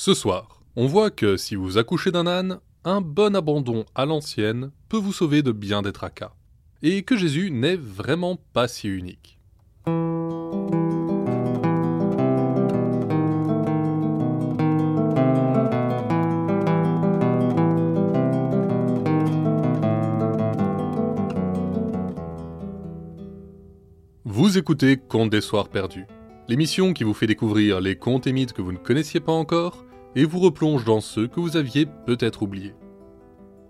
Ce soir, on voit que si vous accouchez d'un âne, un bon abandon à l'ancienne peut vous sauver de bien des tracas. Et que Jésus n'est vraiment pas si unique. Vous écoutez Contes des Soirs Perdus, l'émission qui vous fait découvrir les contes et mythes que vous ne connaissiez pas encore et vous replonge dans ceux que vous aviez peut-être oubliés.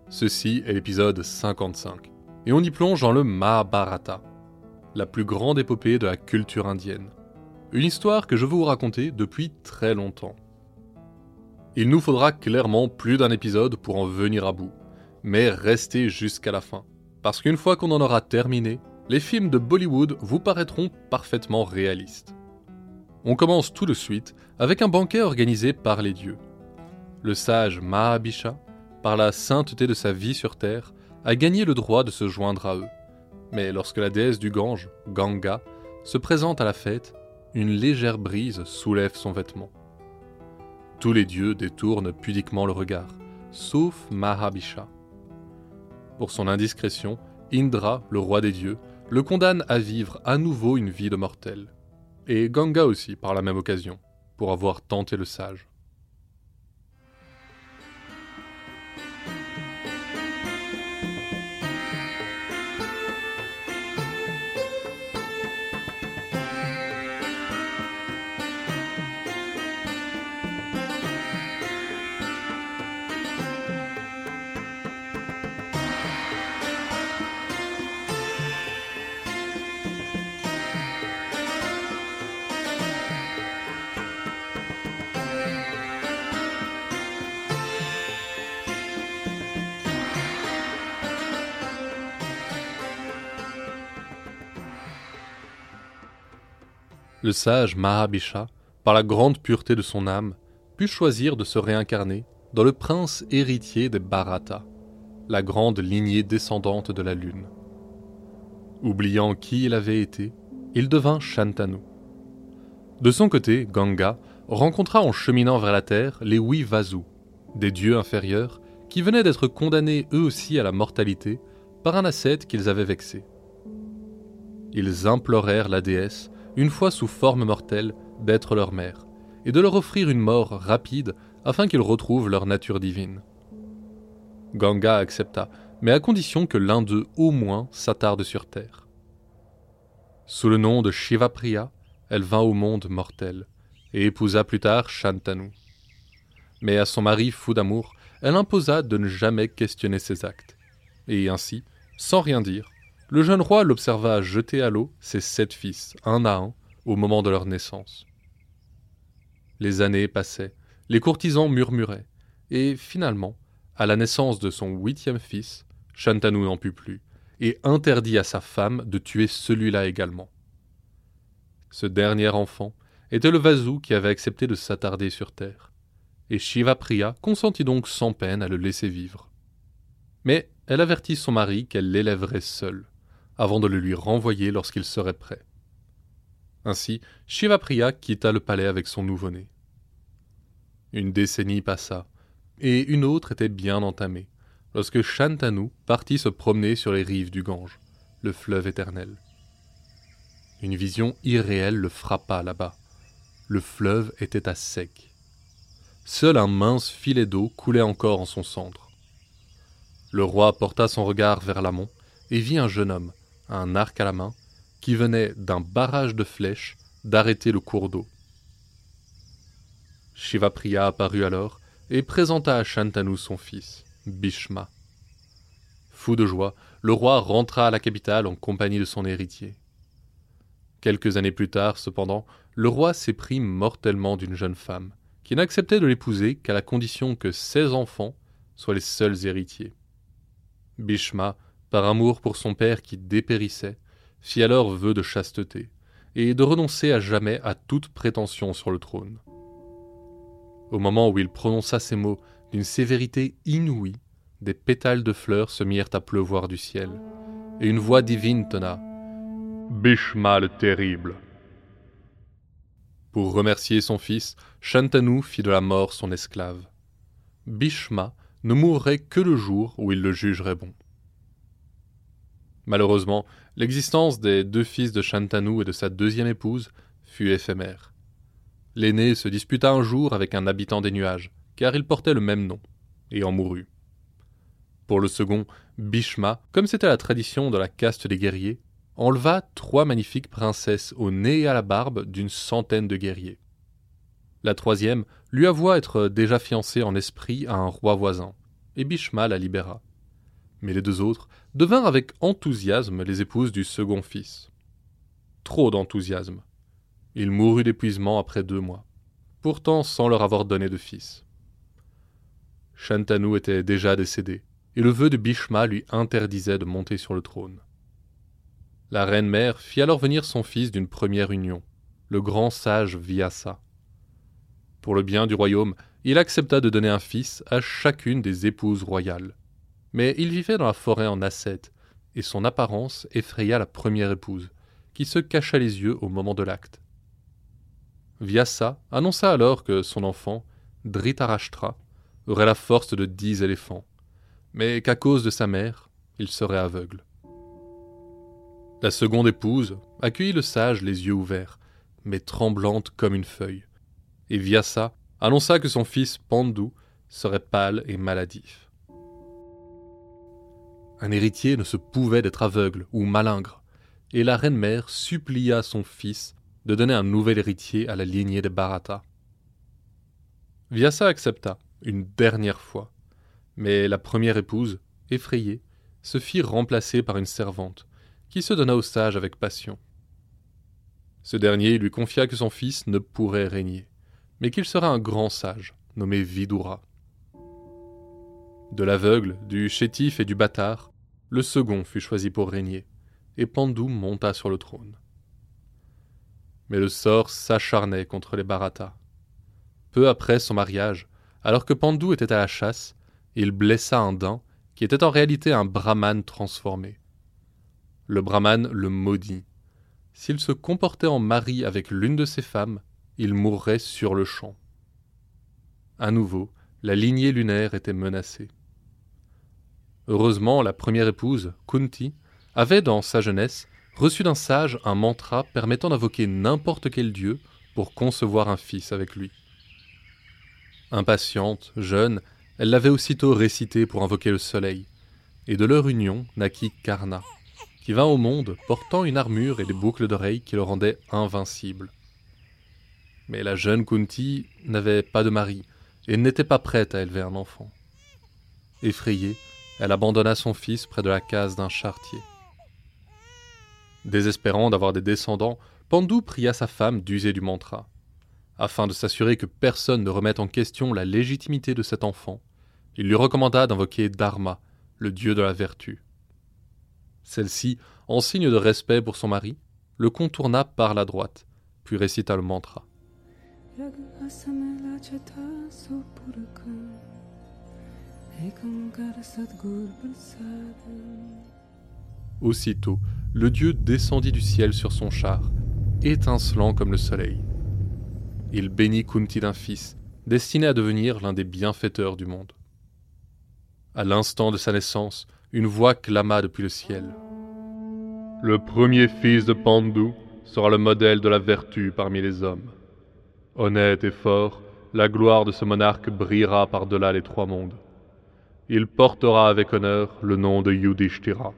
Ceci est l'épisode 55, et on y plonge dans le Mahabharata, la plus grande épopée de la culture indienne. Une histoire que je veux vous raconter depuis très longtemps. Il nous faudra clairement plus d'un épisode pour en venir à bout, mais restez jusqu'à la fin, parce qu'une fois qu'on en aura terminé, les films de Bollywood vous paraîtront parfaitement réalistes. On commence tout de suite avec un banquet organisé par les dieux. Le sage Mahabisha, par la sainteté de sa vie sur terre, a gagné le droit de se joindre à eux. Mais lorsque la déesse du Gange, Ganga, se présente à la fête, une légère brise soulève son vêtement. Tous les dieux détournent pudiquement le regard, sauf Mahabisha. Pour son indiscrétion, Indra, le roi des dieux, le condamne à vivre à nouveau une vie de mortel et Ganga aussi par la même occasion, pour avoir tenté le sage. Le sage Mahabisha, par la grande pureté de son âme, put choisir de se réincarner dans le prince héritier des Bharata, la grande lignée descendante de la lune. Oubliant qui il avait été, il devint Shantanu. De son côté, Ganga rencontra en cheminant vers la terre les huit des dieux inférieurs qui venaient d'être condamnés eux aussi à la mortalité par un ascète qu'ils avaient vexé. Ils implorèrent la déesse une fois sous forme mortelle, d'être leur mère, et de leur offrir une mort rapide afin qu'ils retrouvent leur nature divine. Ganga accepta, mais à condition que l'un d'eux au moins s'attarde sur terre. Sous le nom de Shivapriya, elle vint au monde mortel, et épousa plus tard Shantanu. Mais à son mari fou d'amour, elle imposa de ne jamais questionner ses actes, et ainsi, sans rien dire, le jeune roi l'observa jeter à l'eau ses sept fils, un à un, au moment de leur naissance. Les années passaient, les courtisans murmuraient, et finalement, à la naissance de son huitième fils, Shantanu n'en put plus, et interdit à sa femme de tuer celui-là également. Ce dernier enfant était le Vasu qui avait accepté de s'attarder sur terre, et Shiva-Priya consentit donc sans peine à le laisser vivre. Mais elle avertit son mari qu'elle l'élèverait seule avant de le lui renvoyer lorsqu'il serait prêt. Ainsi, Shivapriya quitta le palais avec son nouveau-né. Une décennie passa, et une autre était bien entamée, lorsque Shantanu partit se promener sur les rives du Gange, le fleuve éternel. Une vision irréelle le frappa là-bas. Le fleuve était à sec. Seul un mince filet d'eau coulait encore en son centre. Le roi porta son regard vers l'amont et vit un jeune homme, un arc à la main, qui venait d'un barrage de flèches d'arrêter le cours d'eau. Shivapriya apparut alors et présenta à Shantanu son fils, Bhishma. Fou de joie, le roi rentra à la capitale en compagnie de son héritier. Quelques années plus tard, cependant, le roi s'éprit mortellement d'une jeune femme, qui n'acceptait de l'épouser qu'à la condition que ses enfants soient les seuls héritiers. Bhishma par amour pour son père qui dépérissait, fit alors vœu de chasteté, et de renoncer à jamais à toute prétention sur le trône. Au moment où il prononça ces mots d'une sévérité inouïe, des pétales de fleurs se mirent à pleuvoir du ciel, et une voix divine tonna Bishma le terrible. Pour remercier son fils, Shantanu fit de la mort son esclave. Bhishma ne mourrait que le jour où il le jugerait bon. Malheureusement, l'existence des deux fils de Shantanu et de sa deuxième épouse fut éphémère. L'aîné se disputa un jour avec un habitant des nuages, car il portait le même nom, et en mourut. Pour le second, Bhishma, comme c'était la tradition de la caste des guerriers, enleva trois magnifiques princesses au nez et à la barbe d'une centaine de guerriers. La troisième lui avoua être déjà fiancée en esprit à un roi voisin, et Bhishma la libéra. Mais les deux autres devinrent avec enthousiasme les épouses du second fils. Trop d'enthousiasme. Il mourut d'épuisement après deux mois, pourtant sans leur avoir donné de fils. Shantanu était déjà décédé, et le vœu de Bhishma lui interdisait de monter sur le trône. La reine mère fit alors venir son fils d'une première union, le grand sage Vyasa. Pour le bien du royaume, il accepta de donner un fils à chacune des épouses royales. Mais il vivait dans la forêt en ascète, et son apparence effraya la première épouse, qui se cacha les yeux au moment de l'acte. Vyasa annonça alors que son enfant, Dhritarashtra, aurait la force de dix éléphants, mais qu'à cause de sa mère, il serait aveugle. La seconde épouse accueillit le sage les yeux ouverts, mais tremblante comme une feuille, et Vyasa annonça que son fils Pandu serait pâle et maladif. Un héritier ne se pouvait d'être aveugle ou malingre, et la reine-mère supplia son fils de donner un nouvel héritier à la lignée des Bharata. Vyasa accepta, une dernière fois, mais la première épouse, effrayée, se fit remplacer par une servante, qui se donna au sage avec passion. Ce dernier lui confia que son fils ne pourrait régner, mais qu'il serait un grand sage, nommé Vidura. De l'aveugle, du chétif et du bâtard, le second fut choisi pour régner, et Pandou monta sur le trône. Mais le sort s'acharnait contre les Bharatas. Peu après son mariage, alors que Pandou était à la chasse, il blessa un daim qui était en réalité un brahman transformé. Le brahman le maudit. S'il se comportait en mari avec l'une de ses femmes, il mourrait sur le champ. À nouveau, la lignée lunaire était menacée. Heureusement, la première épouse, Kunti, avait dans sa jeunesse reçu d'un sage un mantra permettant d'invoquer n'importe quel dieu pour concevoir un fils avec lui. Impatiente, jeune, elle l'avait aussitôt récité pour invoquer le soleil, et de leur union naquit Karna, qui vint au monde portant une armure et des boucles d'oreilles qui le rendaient invincible. Mais la jeune Kunti n'avait pas de mari et n'était pas prête à élever un enfant. Effrayée, elle abandonna son fils près de la case d'un charretier. Désespérant d'avoir des descendants, Pandou pria sa femme d'user du mantra. Afin de s'assurer que personne ne remette en question la légitimité de cet enfant, il lui recommanda d'invoquer Dharma, le dieu de la vertu. Celle-ci, en signe de respect pour son mari, le contourna par la droite, puis récita le mantra. Aussitôt, le dieu descendit du ciel sur son char, étincelant comme le soleil. Il bénit Kunti d'un fils, destiné à devenir l'un des bienfaiteurs du monde. À l'instant de sa naissance, une voix clama depuis le ciel. Le premier fils de Pandu sera le modèle de la vertu parmi les hommes. Honnête et fort, la gloire de ce monarque brillera par-delà les trois mondes. Il portera avec honneur le nom de Yudhishthira.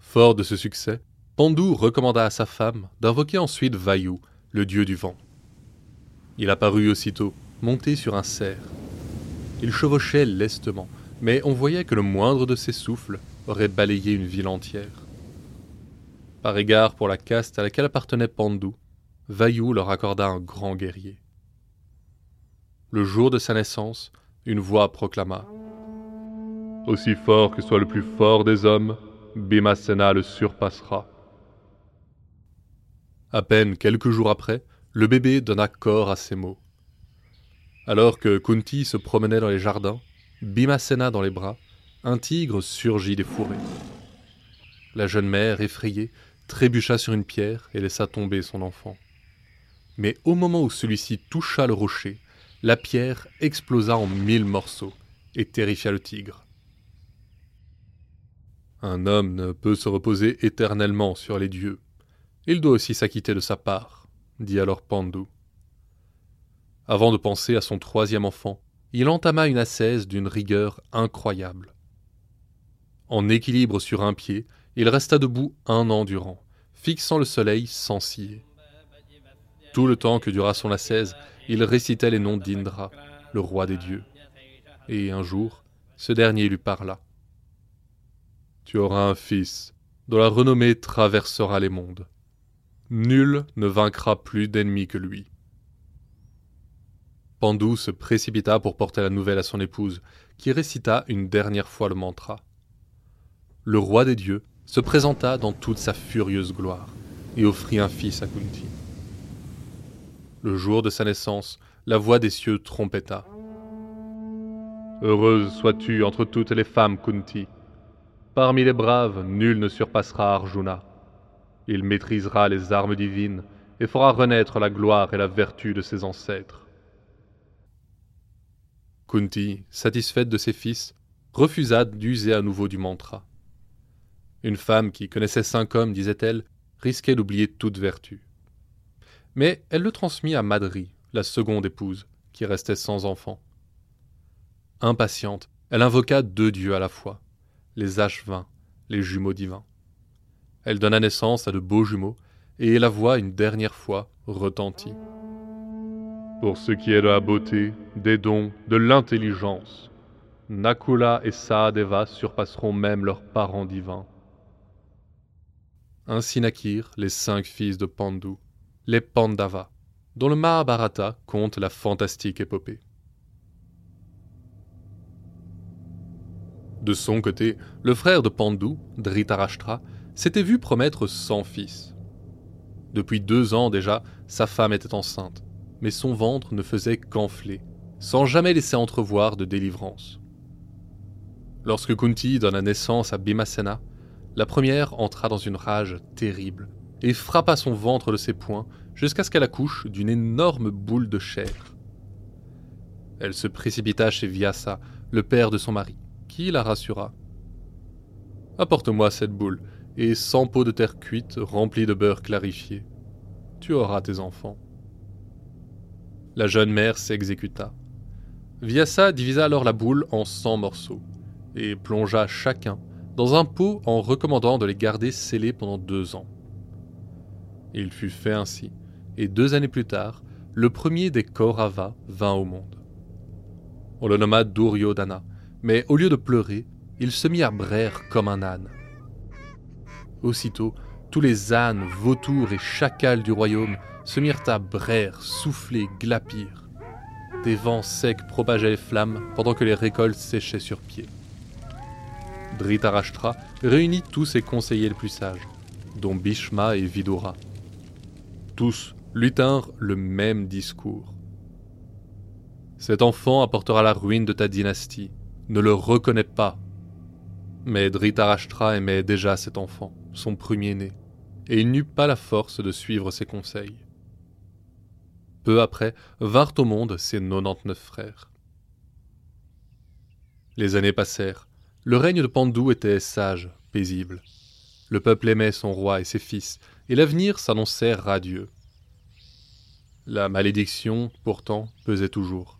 Fort de ce succès, Pandu recommanda à sa femme d'invoquer ensuite Vayu, le dieu du vent. Il apparut aussitôt, monté sur un cerf. Il chevauchait lestement, mais on voyait que le moindre de ses souffles aurait balayé une ville entière. Par égard pour la caste à laquelle appartenait Pandu, Vayu leur accorda un grand guerrier. Le jour de sa naissance, une voix proclama Aussi fort que soit le plus fort des hommes, Bhimasena le surpassera. À peine quelques jours après, le bébé donna corps à ces mots. Alors que Kunti se promenait dans les jardins, Bhimasena dans les bras, un tigre surgit des fourrés. La jeune mère, effrayée, trébucha sur une pierre et laissa tomber son enfant. Mais au moment où celui-ci toucha le rocher, la pierre explosa en mille morceaux et terrifia le tigre. Un homme ne peut se reposer éternellement sur les dieux. Il doit aussi s'acquitter de sa part, dit alors Pandou. Avant de penser à son troisième enfant, il entama une ascèse d'une rigueur incroyable. En équilibre sur un pied, il resta debout un an durant, fixant le soleil sans scier. Tout le temps que dura son ascèse, il récitait les noms d'Indra, le roi des dieux. Et un jour, ce dernier lui parla. Tu auras un fils, dont la renommée traversera les mondes. Nul ne vaincra plus d'ennemis que lui. Pandou se précipita pour porter la nouvelle à son épouse, qui récita une dernière fois le mantra. Le roi des dieux se présenta dans toute sa furieuse gloire et offrit un fils à Kunti. Le jour de sa naissance, la voix des cieux trompetta. Heureuse sois-tu entre toutes les femmes, Kunti. Parmi les braves, nul ne surpassera Arjuna. Il maîtrisera les armes divines et fera renaître la gloire et la vertu de ses ancêtres. Kunti, satisfaite de ses fils, refusa d'user à nouveau du mantra. Une femme qui connaissait cinq hommes, disait-elle, risquait d'oublier toute vertu. Mais elle le transmit à Madri, la seconde épouse, qui restait sans enfant. Impatiente, elle invoqua deux dieux à la fois, les H20, les jumeaux divins. Elle donna naissance à de beaux jumeaux, et la voix une dernière fois retentit. Pour ce qui est de la beauté, des dons, de l'intelligence, Nakula et Sahadeva surpasseront même leurs parents divins. Ainsi naquirent les cinq fils de Pandu, les Pandavas, dont le Mahabharata compte la fantastique épopée. De son côté, le frère de Pandu, Dhritarashtra, s'était vu promettre cent fils. Depuis deux ans déjà, sa femme était enceinte, mais son ventre ne faisait qu'enfler, sans jamais laisser entrevoir de délivrance. Lorsque Kunti donna naissance à Bhimasena, la première entra dans une rage terrible et frappa son ventre de ses poings jusqu'à ce qu'elle accouche d'une énorme boule de chair. Elle se précipita chez Vyasa, le père de son mari, qui la rassura. Apporte-moi cette boule, et cent pots de terre cuite remplis de beurre clarifié. Tu auras tes enfants. La jeune mère s'exécuta. Vyasa divisa alors la boule en cent morceaux, et plongea chacun dans un pot en recommandant de les garder scellés pendant deux ans. Il fut fait ainsi, et deux années plus tard, le premier des Kaurava vint au monde. On le nomma Duryodhana, mais au lieu de pleurer, il se mit à braire comme un âne. Aussitôt, tous les ânes, vautours et chacals du royaume se mirent à braire, souffler, glapir. Des vents secs propageaient les flammes pendant que les récoltes séchaient sur pied. Dhritarashtra réunit tous ses conseillers les plus sages, dont Bhishma et Vidura. Tous lui tinrent le même discours. Cet enfant apportera la ruine de ta dynastie. Ne le reconnais pas. Mais Dhritarashtra aimait déjà cet enfant, son premier-né, et il n'eut pas la force de suivre ses conseils. Peu après vinrent au monde ses 99 frères. Les années passèrent. Le règne de Pandou était sage, paisible. Le peuple aimait son roi et ses fils, et l'avenir s'annonçait radieux. La malédiction, pourtant, pesait toujours.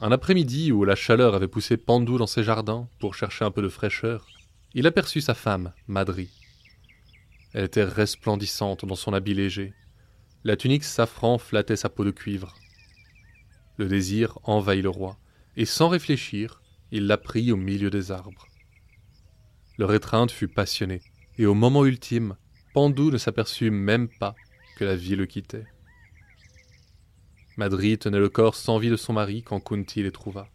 Un après-midi où la chaleur avait poussé Pandou dans ses jardins pour chercher un peu de fraîcheur, il aperçut sa femme, Madri. Elle était resplendissante dans son habit léger, la tunique safran flattait sa peau de cuivre. Le désir envahit le roi, et sans réfléchir, il la prit au milieu des arbres. Leur étreinte fut passionnée, et au moment ultime, Pandou ne s'aperçut même pas que la vie le quittait. Madri tenait le corps sans vie de son mari quand Kunti les trouva.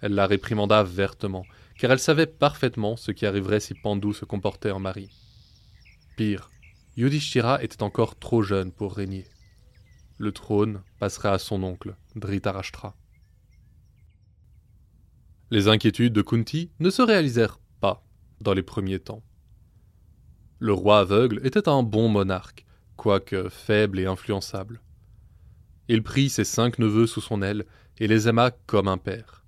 Elle la réprimanda vertement, car elle savait parfaitement ce qui arriverait si Pandou se comportait en mari. Pire, Yudhishthira était encore trop jeune pour régner. Le trône passerait à son oncle, Dhritarashtra. Les inquiétudes de Kunti ne se réalisèrent pas dans les premiers temps. Le roi aveugle était un bon monarque, quoique faible et influençable. Il prit ses cinq neveux sous son aile et les aima comme un père.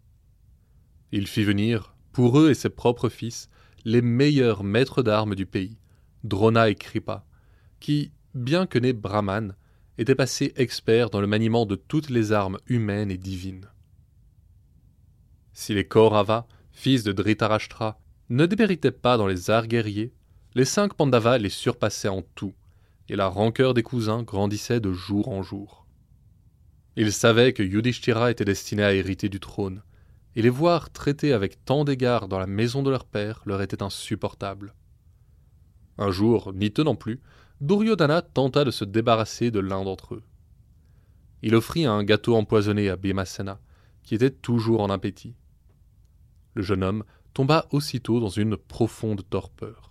Il fit venir, pour eux et ses propres fils, les meilleurs maîtres d'armes du pays, Drona et Kripa, qui, bien que nés brahmanes, étaient passés experts dans le maniement de toutes les armes humaines et divines. Si les Kaurava, fils de Dhritarashtra, ne déméritaient pas dans les arts guerriers, les cinq Pandavas les surpassaient en tout, et la rancœur des cousins grandissait de jour en jour. Ils savaient que Yudhishthira était destiné à hériter du trône, et les voir traités avec tant d'égards dans la maison de leur père leur était insupportable. Un jour, n'y tenant plus, Duryodhana tenta de se débarrasser de l'un d'entre eux. Il offrit un gâteau empoisonné à Bhimasena, qui était toujours en appétit. Le jeune homme tomba aussitôt dans une profonde torpeur.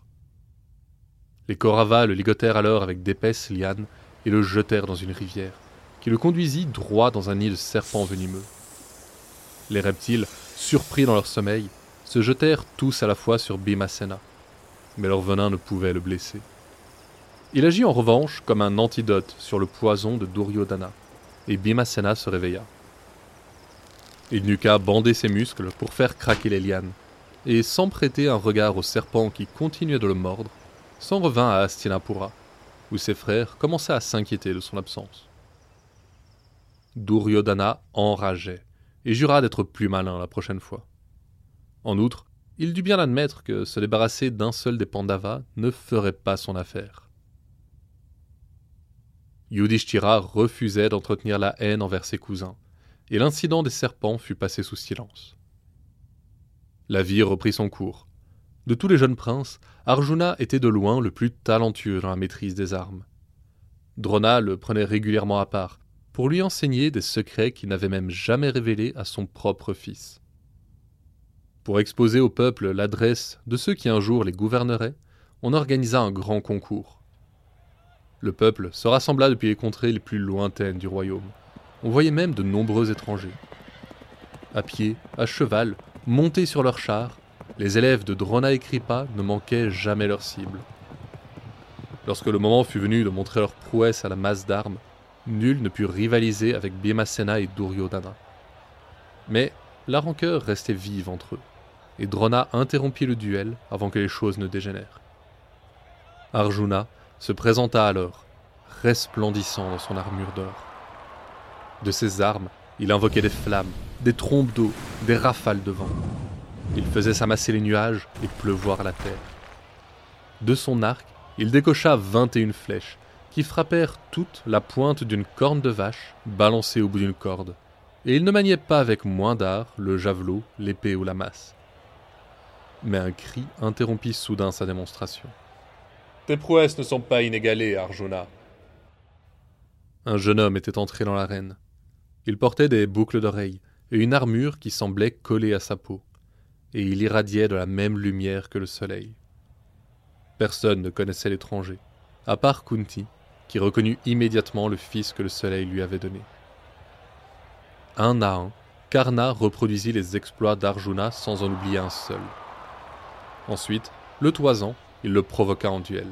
Les Kauravas le ligotèrent alors avec d'épaisses lianes et le jetèrent dans une rivière, qui le conduisit droit dans un nid de serpents venimeux. Les reptiles, surpris dans leur sommeil, se jetèrent tous à la fois sur Bhimasena, mais leur venin ne pouvait le blesser. Il agit en revanche comme un antidote sur le poison de Duryodhana, et Bhimasena se réveilla. Il n'eut qu'à bander ses muscles pour faire craquer les lianes, et sans prêter un regard au serpent qui continuait de le mordre, s'en revint à Hastinapura, où ses frères commençaient à s'inquiéter de son absence. Duryodhana enrageait et jura d'être plus malin la prochaine fois. En outre, il dut bien admettre que se débarrasser d'un seul des Pandavas ne ferait pas son affaire. Yudhishthira refusait d'entretenir la haine envers ses cousins, et l'incident des serpents fut passé sous silence. La vie reprit son cours. De tous les jeunes princes, Arjuna était de loin le plus talentueux dans la maîtrise des armes. Drona le prenait régulièrement à part, pour lui enseigner des secrets qu'il n'avait même jamais révélés à son propre fils. Pour exposer au peuple l'adresse de ceux qui un jour les gouverneraient, on organisa un grand concours. Le peuple se rassembla depuis les contrées les plus lointaines du royaume. On voyait même de nombreux étrangers. À pied, à cheval, montés sur leurs chars, les élèves de Drona et Kripa ne manquaient jamais leur cible. Lorsque le moment fut venu de montrer leur prouesse à la masse d'armes, nul ne put rivaliser avec Bhimasena et Duryodhana. Mais la rancœur restait vive entre eux, et Drona interrompit le duel avant que les choses ne dégénèrent. Arjuna se présenta alors, resplendissant dans son armure d'or. De ses armes, il invoquait des flammes, des trompes d'eau, des rafales de vent. Il faisait s'amasser les nuages et pleuvoir la terre. De son arc, il décocha vingt et une flèches, qui frappèrent toutes la pointe d'une corne de vache balancée au bout d'une corde, et il ne maniait pas avec moins d'art le javelot, l'épée ou la masse. Mais un cri interrompit soudain sa démonstration. Tes prouesses ne sont pas inégalées, Arjuna. Un jeune homme était entré dans l'arène. Il portait des boucles d'oreilles et une armure qui semblait collée à sa peau, et il irradiait de la même lumière que le soleil. Personne ne connaissait l'étranger, à part Kunti, qui reconnut immédiatement le fils que le soleil lui avait donné. Un à un, Karna reproduisit les exploits d'Arjuna sans en oublier un seul. Ensuite, le toisant, il le provoqua en duel.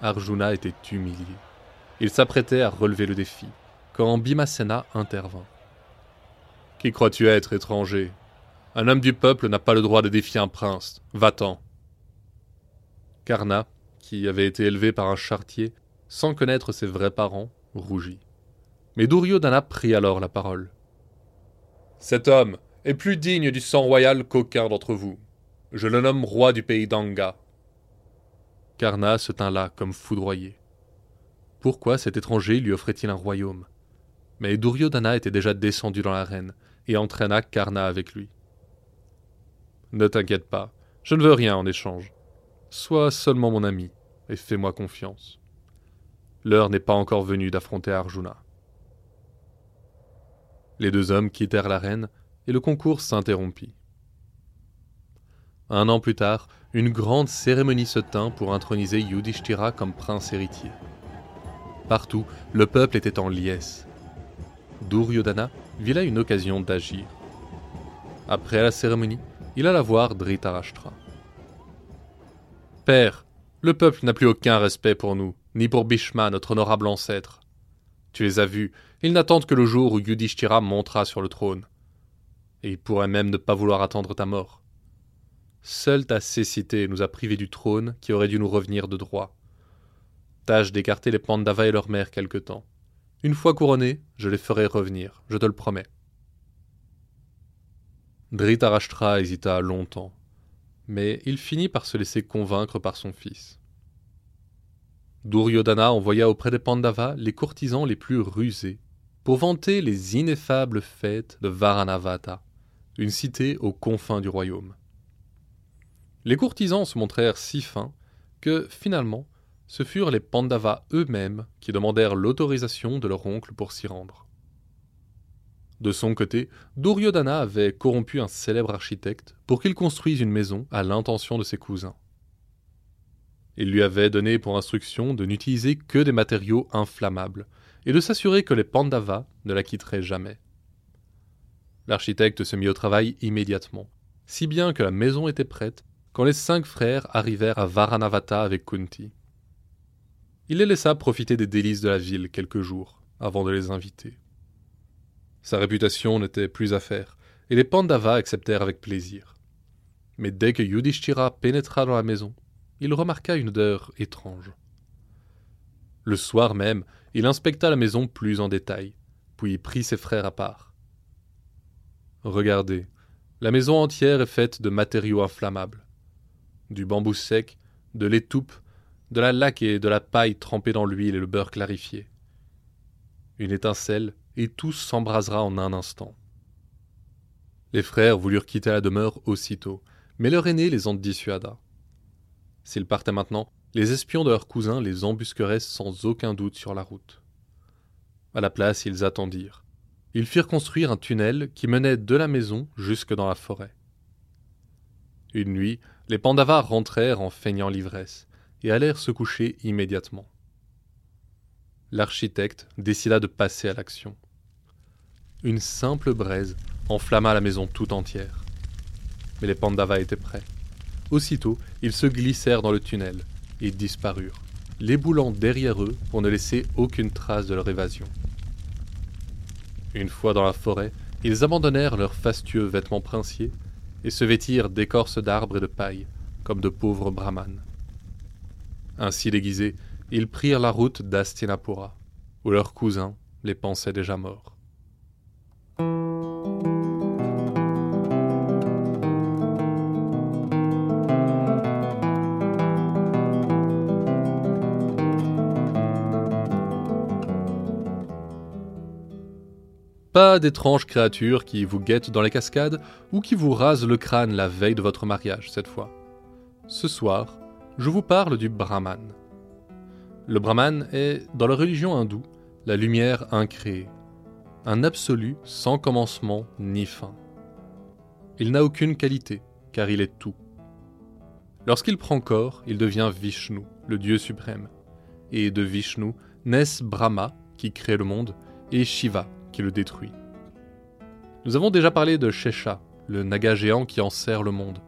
Arjuna était humilié. Il s'apprêtait à relever le défi, quand Bhimasena intervint. Qui crois-tu être, étranger? Un homme du peuple n'a pas le droit de défier un prince. Va-t'en. Karna, qui avait été élevé par un chartier, sans connaître ses vrais parents, rougit. Mais Duryodhana prit alors la parole. Cet homme est plus digne du sang royal qu'aucun d'entre vous. Je le nomme roi du pays d'Anga. Karna se tint là comme foudroyé. Pourquoi cet étranger lui offrait-il un royaume? Mais Duryodhana était déjà descendu dans l'arène et entraîna Karna avec lui. Ne t'inquiète pas, je ne veux rien en échange. Sois seulement mon ami et fais-moi confiance. L'heure n'est pas encore venue d'affronter Arjuna. Les deux hommes quittèrent l'arène et le concours s'interrompit. Un an plus tard, une grande cérémonie se tint pour introniser Yudhishthira comme prince héritier. Partout, le peuple était en liesse. Duryodhana vit là une occasion d'agir. Après la cérémonie, il alla voir Dhritarashtra. Père, le peuple n'a plus aucun respect pour nous. ni pour Bhishma, notre honorable ancêtre. Tu les as vus, ils n'attendent que le jour où Yudhishthira montera sur le trône. Et ils pourraient même ne pas vouloir attendre ta mort. Seule ta cécité nous a privés du trône qui aurait dû nous revenir de droit. Tâche d'écarter les Pandavas et leur mère quelque temps. Une fois couronnés, je les ferai revenir, je te le promets. Dhritarashtra hésita longtemps, mais il finit par se laisser convaincre par son fils. Duryodhana envoya auprès des Pandavas les courtisans les plus rusés pour vanter les ineffables fêtes de Varanavata, une cité aux confins du royaume. Les courtisans se montrèrent si fins que, finalement, ce furent les Pandavas eux-mêmes qui demandèrent l'autorisation de leur oncle pour s'y rendre. De son côté, Duryodhana avait corrompu un célèbre architecte pour qu'il construise une maison à l'intention de ses cousins. Il lui avait donné pour instruction de n'utiliser que des matériaux inflammables et de s'assurer que les Pandavas ne la quitteraient jamais. L'architecte se mit au travail immédiatement, si bien que la maison était prête quand les cinq frères arrivèrent à Varanavata avec Kunti. Il les laissa profiter des délices de la ville quelques jours avant de les inviter. Sa réputation n'était plus à faire, et les Pandavas acceptèrent avec plaisir. Mais dès que Yudhishthira pénétra dans la maison, il remarqua une odeur étrange. Le soir même, il inspecta la maison plus en détail, puis prit ses frères à part. Regardez, la maison entière est faite de matériaux inflammables. Du bambou sec, de l'étoupe, de la laque et de la paille trempée dans l'huile et le beurre clarifié. Une étincelle et tout s'embrasera en un instant. Les frères voulurent quitter la demeure aussitôt, mais leur aîné les en dissuada. S'ils partaient maintenant, les espions de leurs cousins les embusqueraient sans aucun doute sur la route. À la place, ils attendirent. Ils firent construire un tunnel qui menait de la maison jusque dans la forêt. Une nuit, les Pandavas rentrèrent en feignant l'ivresse et allèrent se coucher immédiatement. L'architecte décida de passer à l'action. Une simple braise enflamma la maison tout entière. Mais les Pandavas étaient prêts. Aussitôt, ils se glissèrent dans le tunnel et disparurent, l'éboulant derrière eux pour ne laisser aucune trace de leur évasion. Une fois dans la forêt, ils abandonnèrent leurs fastueux vêtements princiers et se vêtirent d'écorces d'arbres et de paille, comme de pauvres brahmanes. Ainsi déguisés, ils prirent la route d'Astinapura, où leurs cousins les pensaient déjà morts. Pas d'étranges créatures qui vous guettent dans les cascades ou qui vous rasent le crâne la veille de votre mariage cette fois. Ce soir, je vous parle du Brahman. Le Brahman est, dans la religion hindoue, la lumière incréée, un absolu sans commencement ni fin. Il n'a aucune qualité, car il est tout. Lorsqu'il prend corps, il devient Vishnu, le Dieu suprême. Et de Vishnu naissent Brahma, qui crée le monde, et Shiva, qui le détruit. Nous avons déjà parlé de Shesha, le naga géant qui enserre le monde.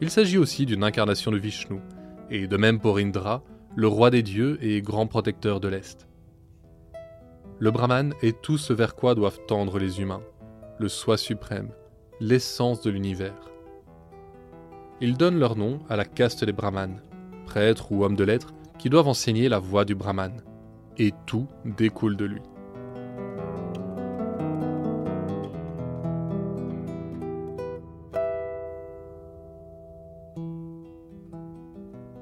Il s'agit aussi d'une incarnation de Vishnu, et de même pour Indra, le roi des dieux et grand protecteur de l'Est. Le Brahman est tout ce vers quoi doivent tendre les humains, le soi suprême, l'essence de l'univers. Ils donnent leur nom à la caste des Brahmanes, prêtres ou hommes de lettres qui doivent enseigner la voie du Brahman, et tout découle de lui.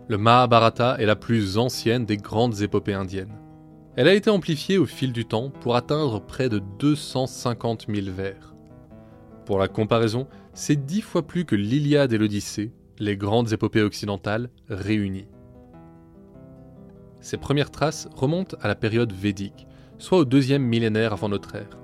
Le Mahabharata est la plus ancienne des grandes épopées indiennes. Elle a été amplifiée au fil du temps pour atteindre près de 250 000 vers. Pour la comparaison, c'est dix fois plus que l'Iliade et l'Odyssée, les grandes épopées occidentales réunies. Ces premières traces remontent à la période védique, soit au deuxième millénaire avant notre ère.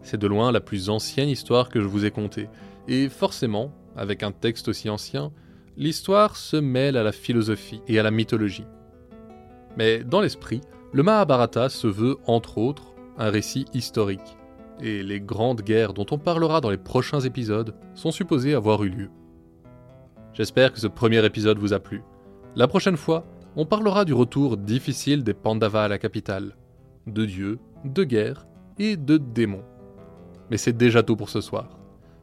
C'est de loin la plus ancienne histoire que je vous ai contée, et forcément, avec un texte aussi ancien, l'histoire se mêle à la philosophie et à la mythologie. Mais dans l'esprit, le Mahabharata se veut, entre autres, un récit historique, et les grandes guerres dont on parlera dans les prochains épisodes sont supposées avoir eu lieu. J'espère que ce premier épisode vous a plu. La prochaine fois, on parlera du retour difficile des Pandavas à la capitale, de dieux, de guerres et de démons. Mais c'est déjà tout pour ce soir.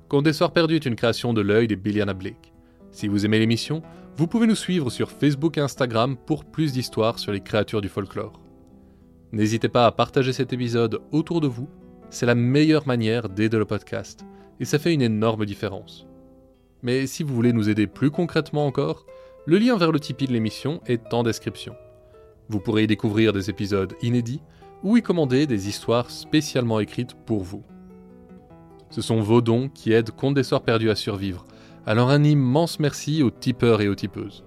Conte des Soirs Perdus est une création de l'œil des Billiana Blake. Si vous aimez l'émission, vous pouvez nous suivre sur Facebook et Instagram pour plus d'histoires sur les créatures du folklore. N'hésitez pas à partager cet épisode autour de vous, c'est la meilleure manière d'aider le podcast, et ça fait une énorme différence. Mais si vous voulez nous aider plus concrètement encore, le lien vers le Tipeee de l'émission est en description. Vous pourrez y découvrir des épisodes inédits ou y commander des histoires spécialement écrites pour vous. Ce sont vos dons qui aident Conte des Soirs Perdus à survivre, alors un immense merci aux tipeurs et aux tipeuses.